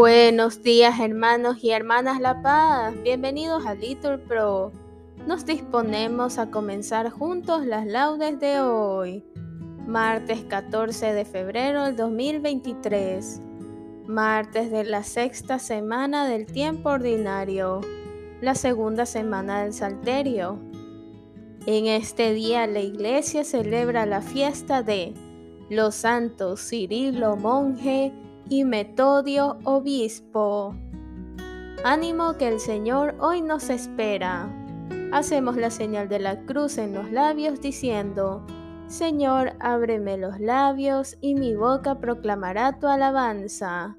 Buenos días hermanos y hermanas La Paz, bienvenidos a Little Pro. Nos disponemos a comenzar juntos las laudes de hoy, martes 14 de febrero del 2023, martes de la sexta semana del tiempo ordinario, la segunda semana del Salterio. En este día la iglesia celebra la fiesta de los santos Cirilo monje y Metodio obispo. Ánimo que el Señor hoy nos espera. Hacemos la señal de la cruz en los labios diciendo, Señor, ábreme los labios y mi boca proclamará tu alabanza.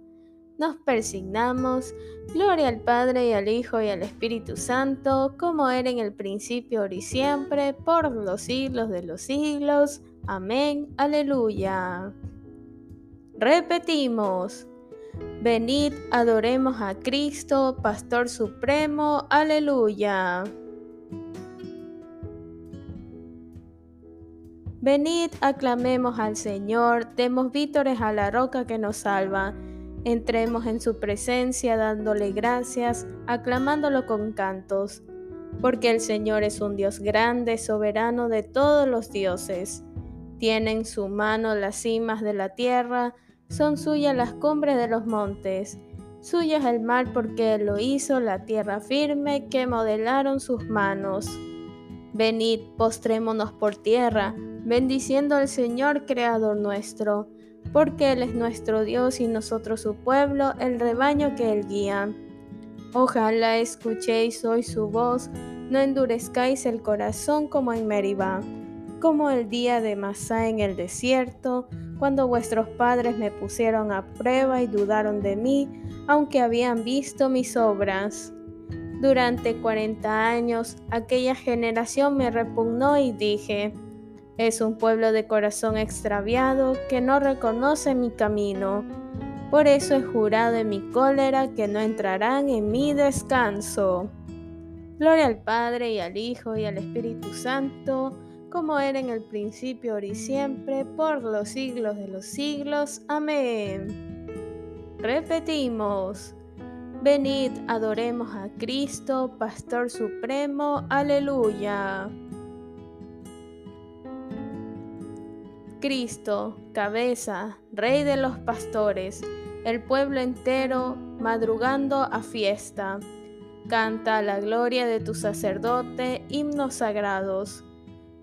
Nos persignamos, gloria al Padre y al Hijo y al Espíritu Santo, como era en el principio, ahora y siempre, por los siglos de los siglos. Amén. Aleluya. Repetimos. Venid, adoremos a Cristo, Pastor Supremo. Aleluya. Venid, aclamemos al Señor, demos vítores a la roca que nos salva. Entremos en su presencia dándole gracias, aclamándolo con cantos, porque el Señor es un Dios grande, soberano de todos los dioses. Tiene en su mano las cimas de la tierra, son suyas las cumbres de los montes. Suyo es el mar porque lo hizo, la tierra firme que modelaron sus manos. Venid, postrémonos por tierra, bendiciendo al Señor Creador nuestro, porque Él es nuestro Dios y nosotros su pueblo, el rebaño que Él guía. Ojalá escuchéis hoy su voz, no endurezcáis el corazón como en Meribá como el día de Masá en el desierto, cuando vuestros padres me pusieron a prueba y dudaron de mí, aunque habían visto mis obras. Durante cuarenta años aquella generación me repugnó y dije, es un pueblo de corazón extraviado que no reconoce mi camino. Por eso he jurado en mi cólera que no entrarán en mi descanso. Gloria al Padre y al Hijo y al Espíritu Santo, como era en el principio, ahora y siempre, por los siglos de los siglos. Amén. Repetimos. Venid, adoremos a Cristo, Pastor Supremo. Aleluya. Cristo, cabeza, Rey de los pastores, el pueblo entero madrugando a fiesta. Canta la gloria de tu sacerdote, himnos sagrados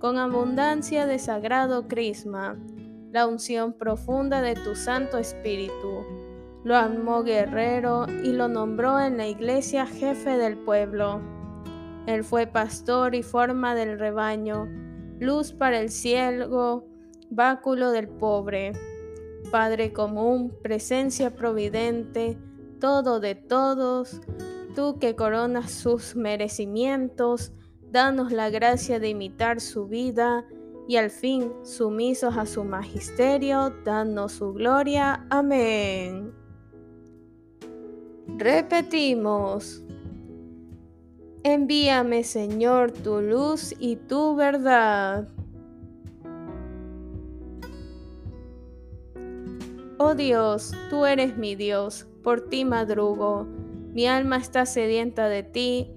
con abundancia de sagrado crisma, la unción profunda de tu Santo Espíritu. Lo armó guerrero y lo nombró en la iglesia jefe del pueblo. Él fue pastor y forma del rebaño, luz para el ciego, báculo del pobre, Padre común, presencia providente, todo de todos, tú que coronas sus merecimientos, danos la gracia de imitar su vida y al fin, sumisos a su magisterio, danos su gloria. Amén. Repetimos. Envíame, Señor, tu luz y tu verdad. Oh Dios, tú eres mi Dios, por ti madrugo. Mi alma está sedienta de ti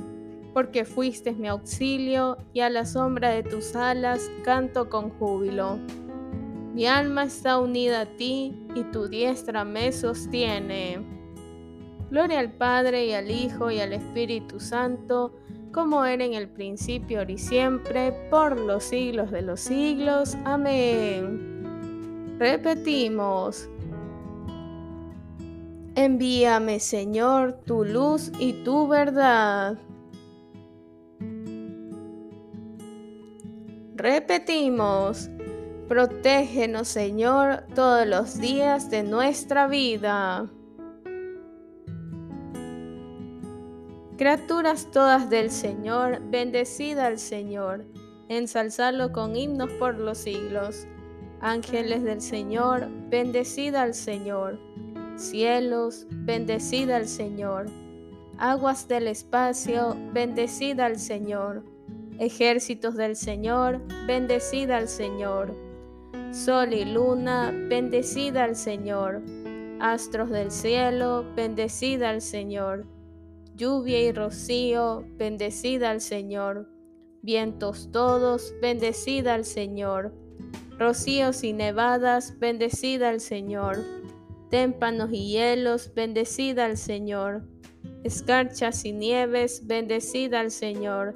porque fuiste mi auxilio y a la sombra de tus alas canto con júbilo. Mi alma está unida a ti y tu diestra me sostiene. Gloria al Padre y al Hijo y al Espíritu Santo, como era en el principio, y siempre, por los siglos de los siglos. Amén. Repetimos. Envíame, Señor, tu luz y tu verdad. Repetimos, protégenos Señor todos los días de nuestra vida. Criaturas todas del Señor, bendecida al Señor, ensalzadlo con himnos por los siglos. Ángeles del Señor, bendecida al Señor. Cielos, bendecida al Señor. Aguas del espacio, bendecida al Señor. Ejércitos del Señor, bendecida al Señor. Sol y luna, bendecida al Señor. Astros del cielo, bendecida al Señor lluvia y rocío, bendecida al Señor. Vientos todos, bendecida al Señor. Rocíos y nevadas, bendecida al Señor. Témpanos y hielos, bendecida al Señor. Escarchas y nieves, bendecida al Señor.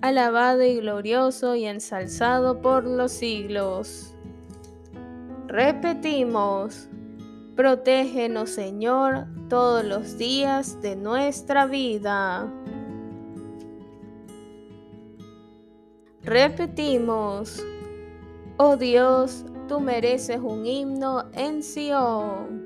alabado y glorioso y ensalzado por los siglos. Repetimos. Protégenos, Señor, todos los días de nuestra vida. Repetimos, oh Dios, tú mereces un himno en Sion.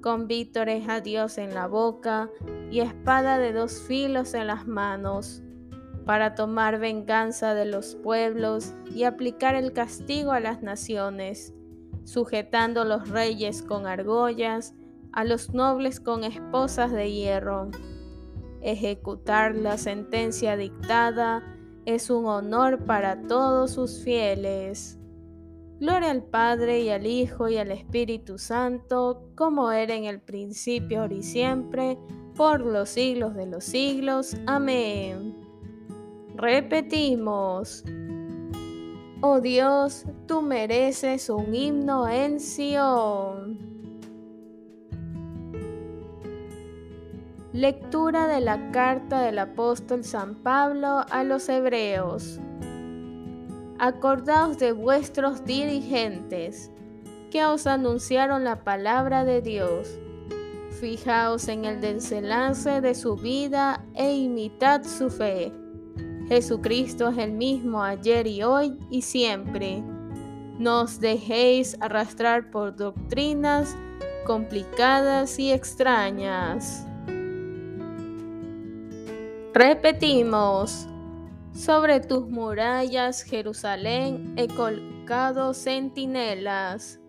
con vítores a Dios en la boca y espada de dos filos en las manos para tomar venganza de los pueblos y aplicar el castigo a las naciones, sujetando los reyes con argollas, a los nobles con esposas de hierro. Ejecutar la sentencia dictada es un honor para todos sus fieles. Gloria al Padre y al Hijo y al Espíritu Santo, como era en el principio, ahora y siempre, por los siglos de los siglos. Amén. Repetimos. Oh Dios, tú mereces un himno en Sion. Lectura de la carta del apóstol San Pablo a los Hebreos. Acordaos de vuestros dirigentes, que os anunciaron la palabra de Dios. Fijaos en el desenlace de su vida e imitad su fe Jesucristo es el mismo ayer y hoy y siempre. No os dejéis arrastrar por doctrinas complicadas y extrañas. Repetimos, sobre tus murallas, Jerusalén, he colocado centinelas.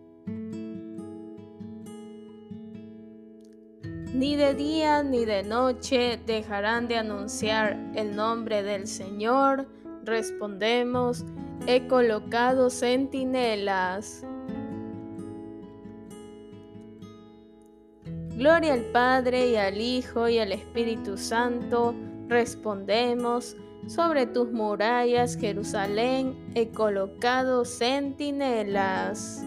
Ni de día ni de noche dejarán de anunciar el nombre del Señor. Respondemos, he colocado centinelas. Gloria al Padre y al Hijo y al Espíritu Santo, Respondemos, sobre tus murallas, Jerusalén, he colocado centinelas.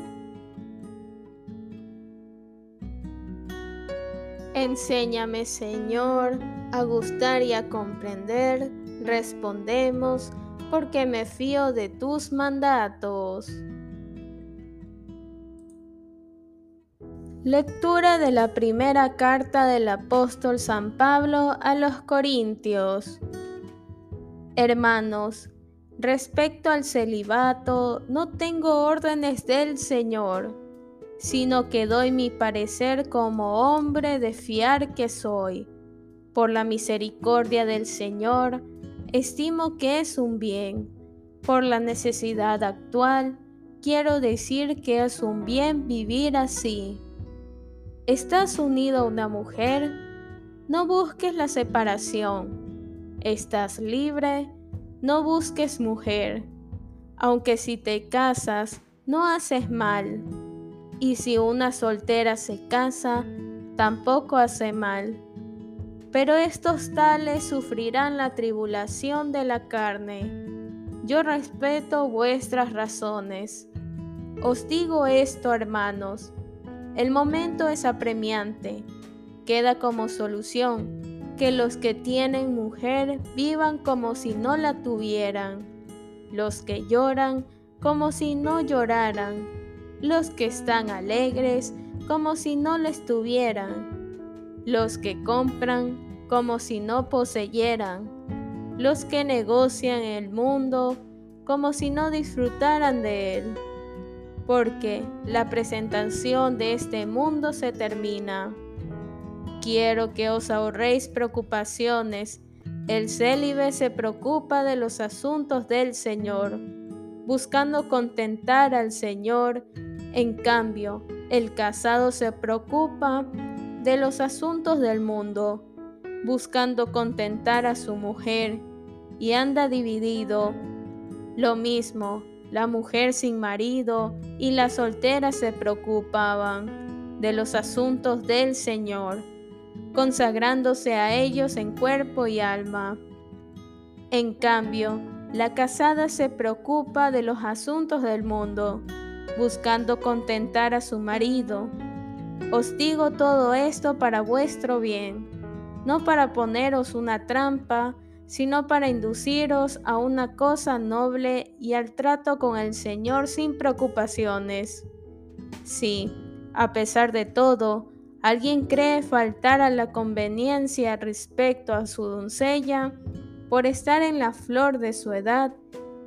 Enséñame, Señor, a gustar y a comprender. Respondemos, porque me fío de tus mandatos. Lectura de la primera carta del apóstol San Pablo a los Corintios. Hermanos, respecto al celibato, no tengo órdenes del Señor, sino que doy mi parecer como hombre de fiar que soy. Por la misericordia del Señor, estimo que es un bien. Por la necesidad actual, quiero decir que es un bien vivir así. ¿Estás unido a una mujer? No busques la separación. ¿Estás libre? No busques mujer. Aunque si te casas, no haces mal. Y si una soltera se casa, tampoco hace mal. Pero estos tales sufrirán la tribulación de la carne. Yo respeto vuestras razones. Os digo esto, hermanos, el momento es apremiante. Queda como solución que los que tienen mujer vivan como si no la tuvieran, los que lloran como si no lloraran, los que están alegres como si no lo estuvieran, los que compran como si no poseyeran, los que negocian el mundo como si no disfrutaran de él porque la presentación de este mundo se termina. Quiero que os ahorréis preocupaciones. El célibe se preocupa de los asuntos del Señor, buscando contentar al Señor. En cambio, el casado se preocupa de los asuntos del mundo, buscando contentar a su mujer, y anda dividido. Lo mismo, la mujer sin marido y la soltera se preocupaban de los asuntos del Señor, consagrándose a ellos en cuerpo y alma. En cambio, la casada se preocupa de los asuntos del mundo, buscando contentar a su marido. Os digo todo esto para vuestro bien, no para poneros una trampa, sino para induciros a una cosa noble y al trato con el Señor sin preocupaciones. Si, a pesar de todo, alguien cree faltar a la conveniencia respecto a su doncella, por estar en la flor de su edad,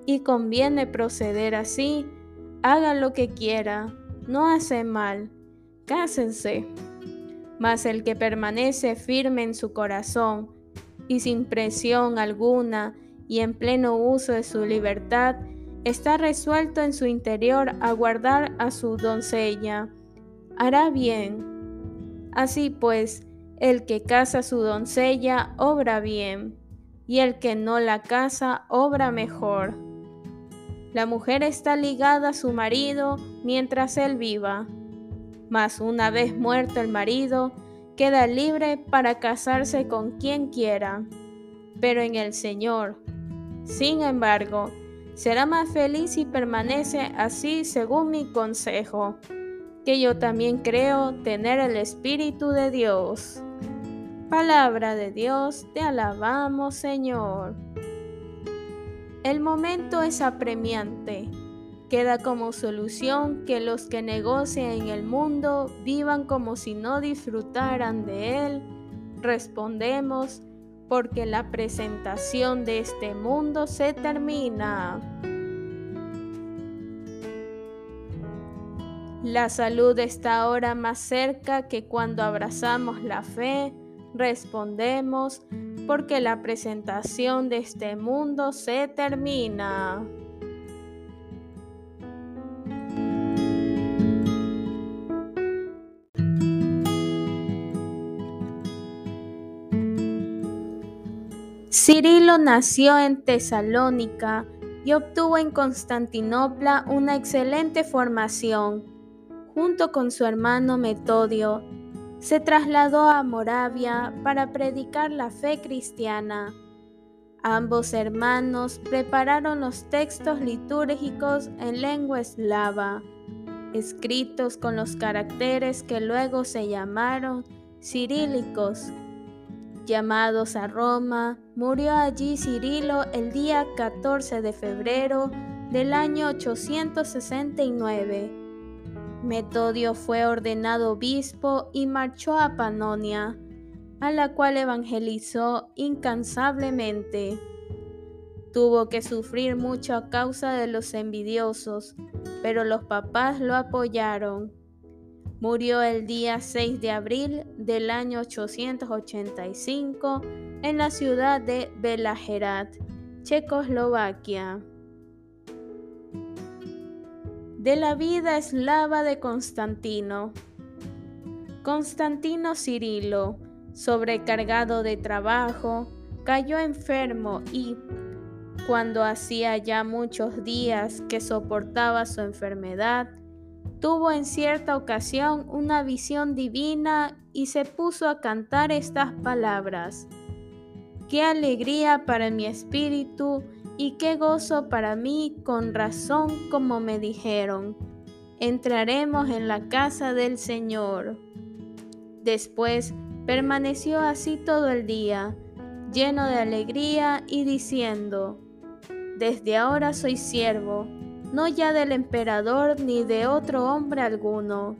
y conviene proceder así, haga lo que quiera, no hace mal, cásense. Mas el que permanece firme en su corazón, y sin presión alguna y en pleno uso de su libertad, está resuelto en su interior a guardar a su doncella. Hará bien. Así pues, el que casa su doncella obra bien, y el que no la casa obra mejor. La mujer está ligada a su marido mientras él viva, mas una vez muerto el marido, queda libre para casarse con quien quiera, pero en el Señor. Sin embargo, será más feliz si permanece así según mi consejo, que yo también creo tener el Espíritu de Dios. Palabra de Dios, te alabamos Señor. El momento es apremiante Queda como solución que los que negocian en el mundo vivan como si no disfrutaran de él. Respondemos, porque la presentación de este mundo se termina. La salud está ahora más cerca que cuando abrazamos la fe. Respondemos, porque la presentación de este mundo se termina. Cirilo nació en Tesalónica y obtuvo en Constantinopla una excelente formación. Junto con su hermano Metodio, se trasladó a Moravia para predicar la fe cristiana. Ambos hermanos prepararon los textos litúrgicos en lengua eslava, escritos con los caracteres que luego se llamaron cirílicos. Llamados a Roma, murió allí Cirilo el día 14 de febrero del año 869. Metodio fue ordenado obispo y marchó a Panonia a la cual evangelizó incansablemente. Tuvo que sufrir mucho a causa de los envidiosos, pero los papás lo apoyaron. Murió el día 6 de abril del año 885 en la ciudad de Belajerat, Checoslovaquia. De la vida eslava de Constantino. Constantino Cirilo sobrecargado de trabajo, cayó enfermo y, cuando hacía ya muchos días que soportaba su enfermedad, tuvo en cierta ocasión una visión divina y se puso a cantar estas palabras. Qué alegría para mi espíritu y qué gozo para mí con razón como me dijeron. Entraremos en la casa del Señor. Después Permaneció así todo el día, lleno de alegría y diciendo, Desde ahora soy siervo, no ya del emperador ni de otro hombre alguno,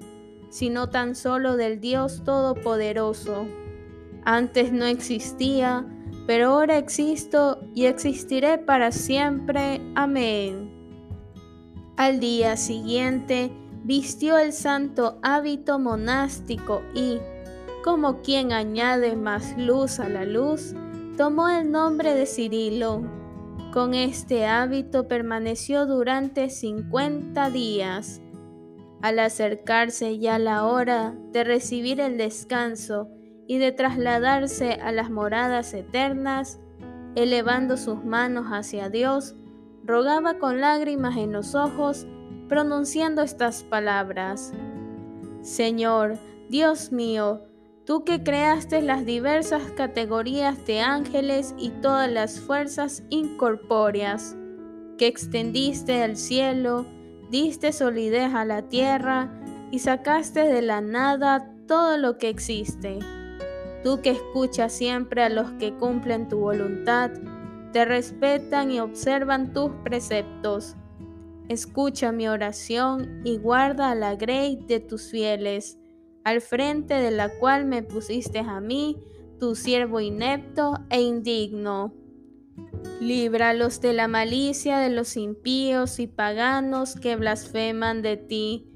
sino tan solo del Dios Todopoderoso. Antes no existía, pero ahora existo y existiré para siempre. Amén. Al día siguiente vistió el santo hábito monástico y, como quien añade más luz a la luz, tomó el nombre de Cirilo. Con este hábito permaneció durante cincuenta días. Al acercarse ya la hora de recibir el descanso y de trasladarse a las moradas eternas, elevando sus manos hacia Dios, rogaba con lágrimas en los ojos, pronunciando estas palabras. Señor, Dios mío, Tú que creaste las diversas categorías de ángeles y todas las fuerzas incorpóreas, que extendiste al cielo, diste solidez a la tierra y sacaste de la nada todo lo que existe. Tú que escuchas siempre a los que cumplen tu voluntad, te respetan y observan tus preceptos. Escucha mi oración y guarda la grey de tus fieles al frente de la cual me pusiste a mí, tu siervo inepto e indigno. Líbralos de la malicia de los impíos y paganos que blasfeman de ti.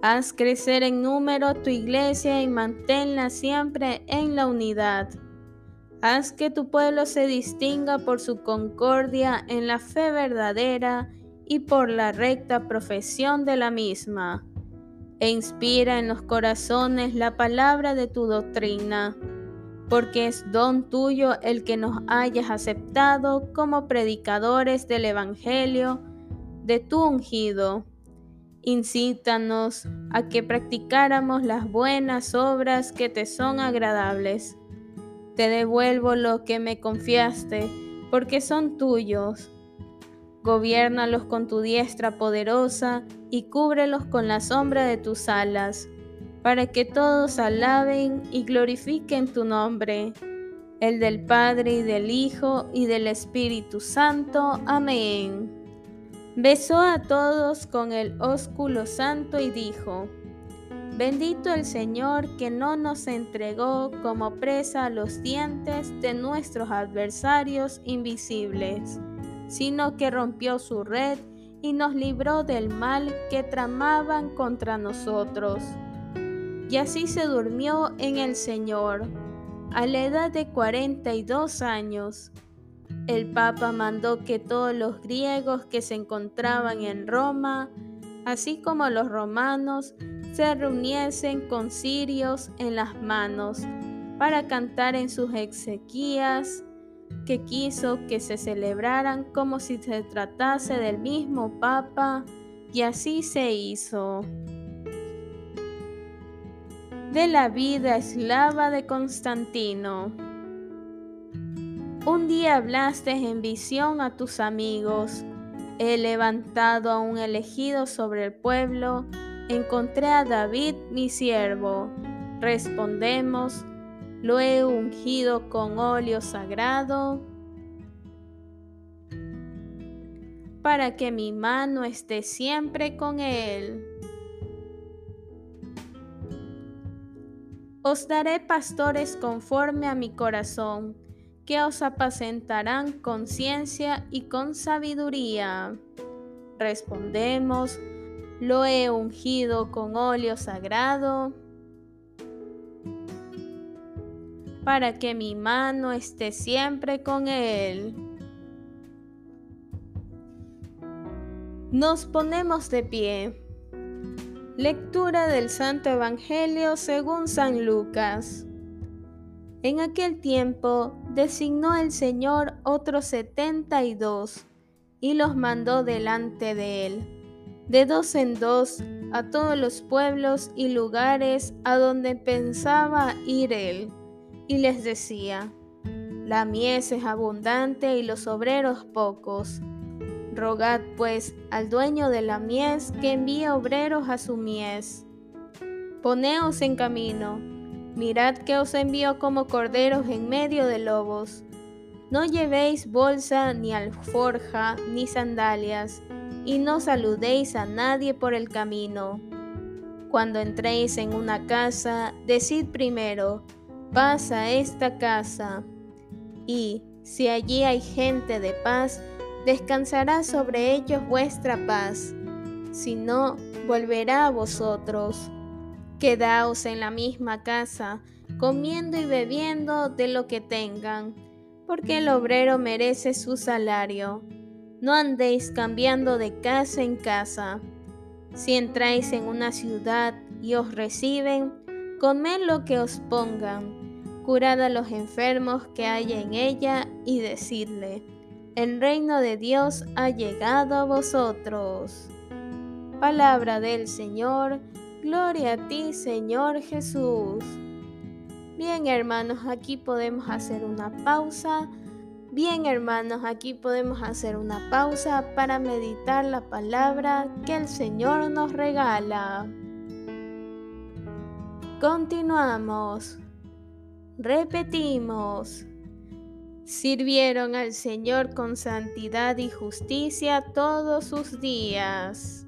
Haz crecer en número tu iglesia y manténla siempre en la unidad. Haz que tu pueblo se distinga por su concordia en la fe verdadera y por la recta profesión de la misma e inspira en los corazones la palabra de tu doctrina, porque es don tuyo el que nos hayas aceptado como predicadores del Evangelio de tu ungido. Incítanos a que practicáramos las buenas obras que te son agradables. Te devuelvo lo que me confiaste, porque son tuyos Gobiérnalos con tu diestra poderosa y cúbrelos con la sombra de tus alas, para que todos alaben y glorifiquen tu nombre, el del Padre y del Hijo y del Espíritu Santo. Amén. Besó a todos con el ósculo santo y dijo, Bendito el Señor que no nos entregó como presa a los dientes de nuestros adversarios invisibles sino que rompió su red y nos libró del mal que tramaban contra nosotros. Y así se durmió en el Señor, a la edad de cuarenta y dos años. El Papa mandó que todos los griegos que se encontraban en Roma, así como los romanos, se reuniesen con cirios en las manos para cantar en sus exequias que quiso que se celebraran como si se tratase del mismo Papa, y así se hizo. De la vida eslava de Constantino. Un día hablaste en visión a tus amigos. He levantado a un elegido sobre el pueblo. Encontré a David, mi siervo. Respondemos, lo he ungido con óleo sagrado para que mi mano esté siempre con él. Os daré pastores conforme a mi corazón, que os apacentarán con ciencia y con sabiduría. Respondemos, lo he ungido con óleo sagrado, para que mi mano esté siempre con él. Nos ponemos de pie. Lectura del Santo Evangelio según San Lucas. En aquel tiempo designó el Señor otros setenta y dos y los mandó delante de él, de dos en dos, a todos los pueblos y lugares a donde pensaba ir él, y les decía, la mies es abundante y los obreros pocos Rogad pues al dueño de la mies que envíe obreros a su mies. Poneos en camino, mirad que os envío como corderos en medio de lobos. No llevéis bolsa ni alforja ni sandalias, y no saludéis a nadie por el camino. Cuando entréis en una casa, decid primero, paz a esta casa. Y si allí hay gente de paz, descansará sobre ellos vuestra paz, si no, volverá a vosotros. Quedaos en la misma casa, comiendo y bebiendo de lo que tengan, porque el obrero merece su salario. No andéis cambiando de casa en casa. Si entráis en una ciudad y os reciben, comed lo que os pongan, curad a los enfermos que haya en ella y decidle el reino de Dios ha llegado a vosotros. Palabra del Señor, gloria a ti Señor Jesús. Bien hermanos, aquí podemos hacer una pausa. Bien hermanos, aquí podemos hacer una pausa para meditar la palabra que el Señor nos regala. Continuamos. Repetimos sirvieron al Señor con santidad y justicia todos sus días.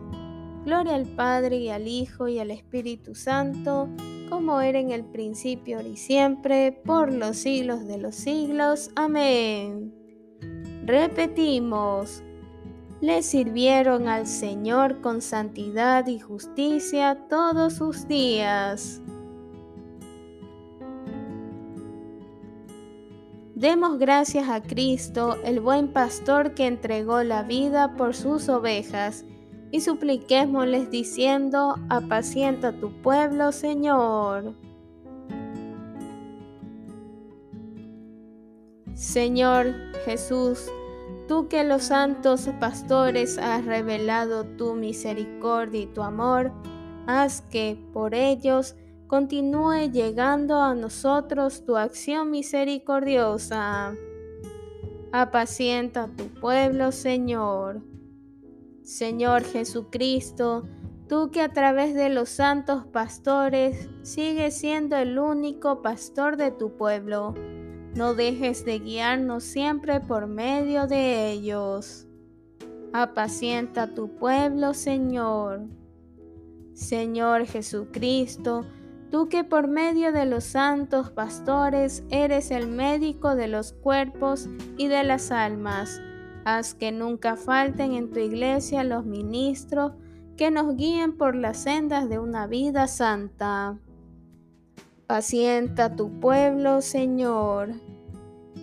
Gloria al Padre y al Hijo y al Espíritu Santo, como era en el principio y siempre, por los siglos de los siglos. Amén. Repetimos le sirvieron al Señor con santidad y justicia todos sus días. Demos gracias a Cristo, el buen pastor que entregó la vida por sus ovejas, y supliquémosles diciendo, apacienta tu pueblo, Señor. Señor Jesús, tú que los santos pastores has revelado tu misericordia y tu amor, haz que por ellos continúe llegando a nosotros tu acción misericordiosa. Apacienta tu pueblo, Señor. Señor Jesucristo, tú que a través de los santos pastores sigues siendo el único pastor de tu pueblo, no dejes de guiarnos siempre por medio de ellos. Apacienta tu pueblo, Señor. Señor Jesucristo, Tú que por medio de los santos pastores eres el médico de los cuerpos y de las almas, haz que nunca falten en tu iglesia los ministros que nos guíen por las sendas de una vida santa. Pacienta tu pueblo, Señor.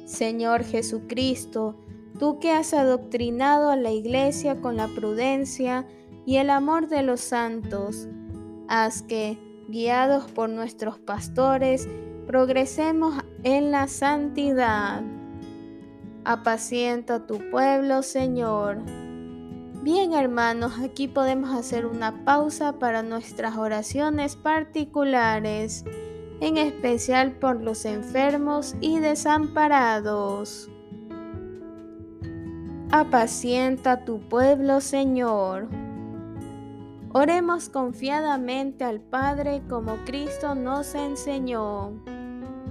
Señor Jesucristo, tú que has adoctrinado a la iglesia con la prudencia y el amor de los santos, haz que, guiados por nuestros pastores, progresemos en la santidad. Apacienta tu pueblo, Señor. Bien, hermanos, aquí podemos hacer una pausa para nuestras oraciones particulares, en especial por los enfermos y desamparados. Apacienta tu pueblo, Señor. Oremos confiadamente al Padre como Cristo nos enseñó.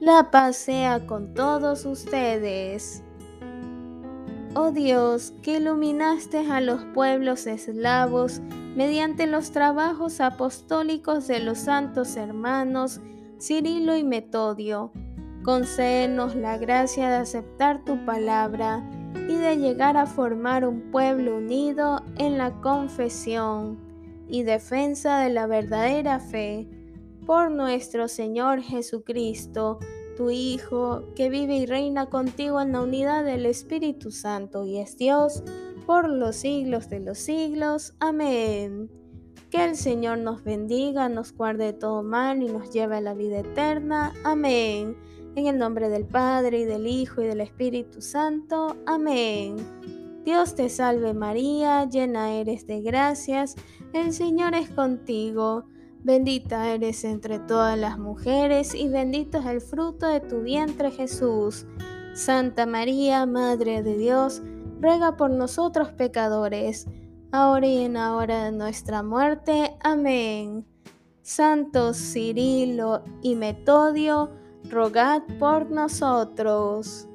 La paz sea con todos ustedes. Oh Dios, que iluminaste a los pueblos eslavos mediante los trabajos apostólicos de los santos hermanos Cirilo y Metodio, concédenos la gracia de aceptar tu palabra y de llegar a formar un pueblo unido en la confesión y defensa de la verdadera fe, por nuestro Señor Jesucristo, tu Hijo, que vive y reina contigo en la unidad del Espíritu Santo y es Dios por los siglos de los siglos. Amén. Que el Señor nos bendiga, nos guarde de todo mal y nos lleve a la vida eterna. Amén. En el nombre del Padre y del Hijo y del Espíritu Santo. Amén. Dios te salve María, llena eres de gracias, el Señor es contigo, bendita eres entre todas las mujeres y bendito es el fruto de tu vientre Jesús. Santa María, Madre de Dios, ruega por nosotros pecadores, ahora y en la hora de nuestra muerte. Amén. Santos Cirilo y Metodio, rogad por nosotros.